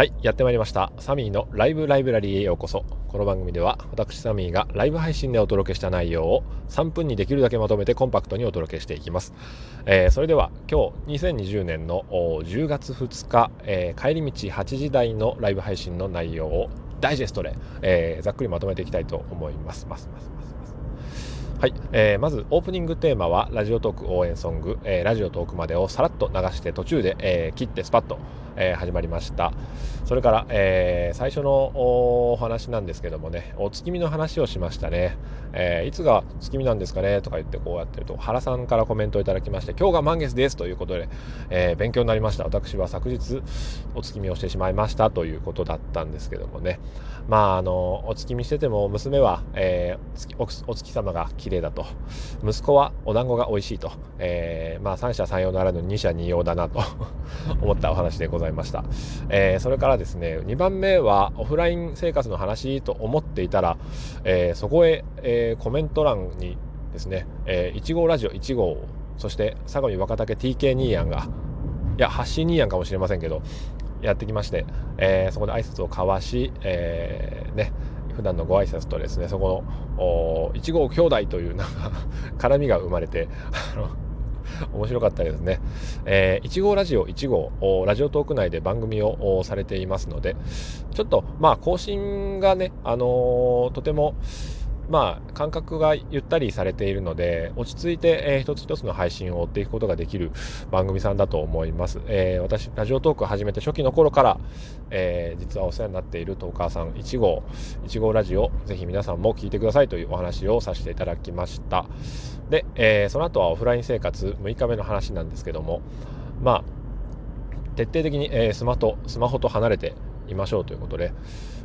はい、やってまいりました。サミーのライブライブラリーへようこそ。この番組では私サミーがライブ配信でお届けした内容を3分にできるだけまとめてコンパクトにお届けしていきます。えー、それでは今日2020年の10月2日、えー、帰り道8時台のライブ配信の内容をダイジェストで、えー、ざっくりまとめていきたいと思います。ますますますはい、えー、まずオープニングテーマはラジオトーク応援ソング、えー、ラジオトークまでをさらっと流して途中で、えー、切ってスパッと、えー、始まりました。それから、えー、最初のお話なんですけどもね。お月見の話をしましたね、えー、いつが月見なんですかね？とか言ってこうやってると原さんからコメントをいただきまして今日が満月ですということで、えー、勉強になりました。私は昨日お月見をしてしまいました。ということだったんですけどもね。まああのお月見してても娘は、えー、お月様が綺麗だと。息子はお団子が美味しいと、えー、まあ三者三様ならぬ二者二様だなと。思ったお話でございました、えー、それからですね2番目はオフライン生活の話と思っていたら、えー、そこへ、えー、コメント欄にですね、えー、1号ラジオ1号そして相模若竹 TK ニーヤンがいや発信ニーヤンかもしれませんけどやってきまして、えー、そこで挨拶を交わし、えー、ね普段のご挨拶とですねそこの1号兄弟というなんか絡みが生まれてあの面白かったですね。えー、1号ラジオ1号、ラジオトーク内で番組をされていますので、ちょっと、まあ、更新がね、あのー、とても、まあ、感覚がゆったりされているので、落ち着いて、えー、一つ一つの配信を追っていくことができる番組さんだと思います。えー、私、ラジオトーク始めて初期の頃から、えー、実はお世話になっているトーカーさん1号、1号ラジオ、ぜひ皆さんも聞いてくださいというお話をさせていただきました。で、えその後はオフライン生活6日目の話なんですけども、まあ、徹底的に、えスマホスマホと離れていましょうということで、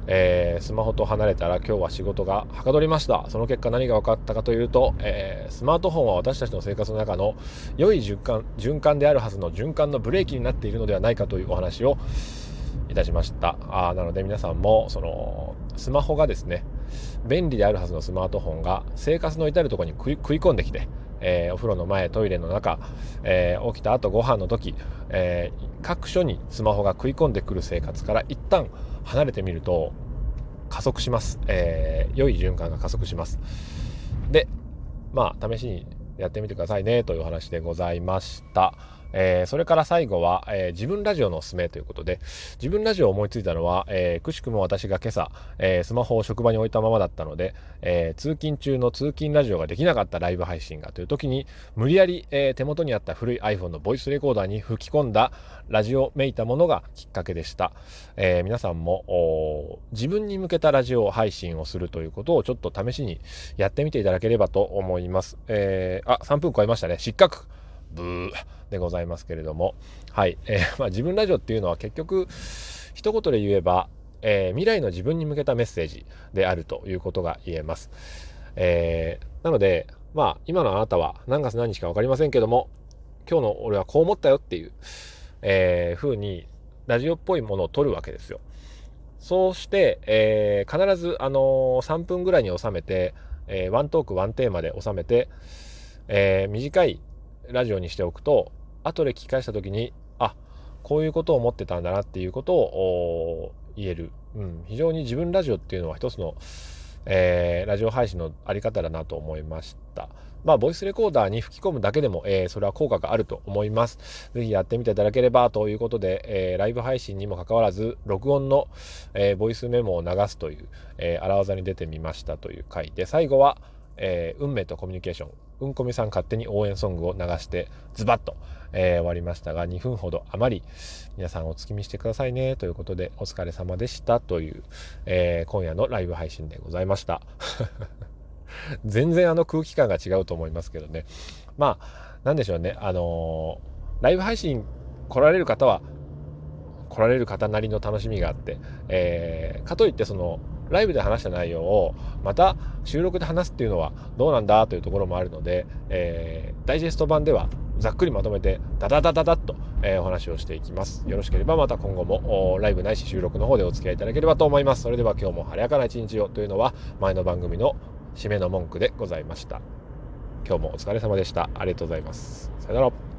えー、スマホと離れたら今日は仕事がはかどりました。その結果何が分かったかというと、えー、スマートフォンは私たちの生活の中の良い循環循環であるはずの循環のブレーキになっているのではないかというお話をいたしました。あなので皆さんもそのスマホがですね便利であるはずのスマートフォンが生活の至るとこに食い込んできてえー、お風呂の前トイレの中、えー、起きた後ご飯の時、えー、各所にスマホが食い込んでくる生活から一旦離れてみると加速します、え良い循環が加速しますでまあ試しにやってみてくださいねというお話でございました。えー、それから最後は、えー、自分ラジオのおすすめということで、自分ラジオを思いついたのは、えー、くしくも私が今朝、えスマホを職場に置いたままだったので、え通勤中の通勤ラジオができなかったライブ配信がという時に、無理やり、え手元にあった古い iPhone のボイスレコーダーに吹き込んだラジオめいたものがきっかけでした。え皆さんも自分に向けたラジオ配信をするということをちょっと試しにやってみていただければと思います。えあ、3分超えましたね。失格。ブーでございますけれども、はいえー、まあ、自分ラジオっていうのは結局一言で言えば、えー、未来の自分に向けたメッセージであるということが言えます。えー、なので、まあ、今のあなたは何月何日か分かりませんけども、今日の俺はこう思ったよっていう、えー、風にラジオっぽいものを撮るわけですよ。そうして、えー、必ず、あのー、3分ぐらいに収めて、えー、ワントークワンテーマで収めて、えー、短いラジオにしておくと後で聞き返した時にあこういうことを思ってたんだなっていうことを言える、うん、非常に自分ラジオっていうのは一つの、えー、ラジオ配信のあり方だなと思いました。まあ、ボイスレコーダーに吹き込むだけでも、えー、それは効果があると思います。ぜひやってみていただければということで、えー、ライブ配信にもかかわらず、録音の、えー、ボイスメモを流すという、え、荒技に出てみましたという回で、最後は、え、運命とコミュニケーション、うんこみさん勝手に応援ソングを流してズバッと、えー、終わりましたが2分ほど余り皆さんお月見してくださいねということでお疲れ様でしたという、えー、今夜のライブ配信でございました。全然あの空気感が違うと思いますけどね。まあなんでしょうね。あのー、ライブ配信来られる方は来られる方なりの楽しみがあって、えー、かといってそのライブで話した内容をまた収録で話すっていうのはどうなんだというところもあるので、えー、ダイジェスト版ではざっくりまとめてダダダダダッと、えー、お話をしていきます。よろしければまた今後もライブないし収録の方でお付き合いいただければと思います。それでは今日も晴れやかな一日をというのは前の番組の締めの文句でございました。今日もお疲れ様でした。ありがとうございます。さよなら。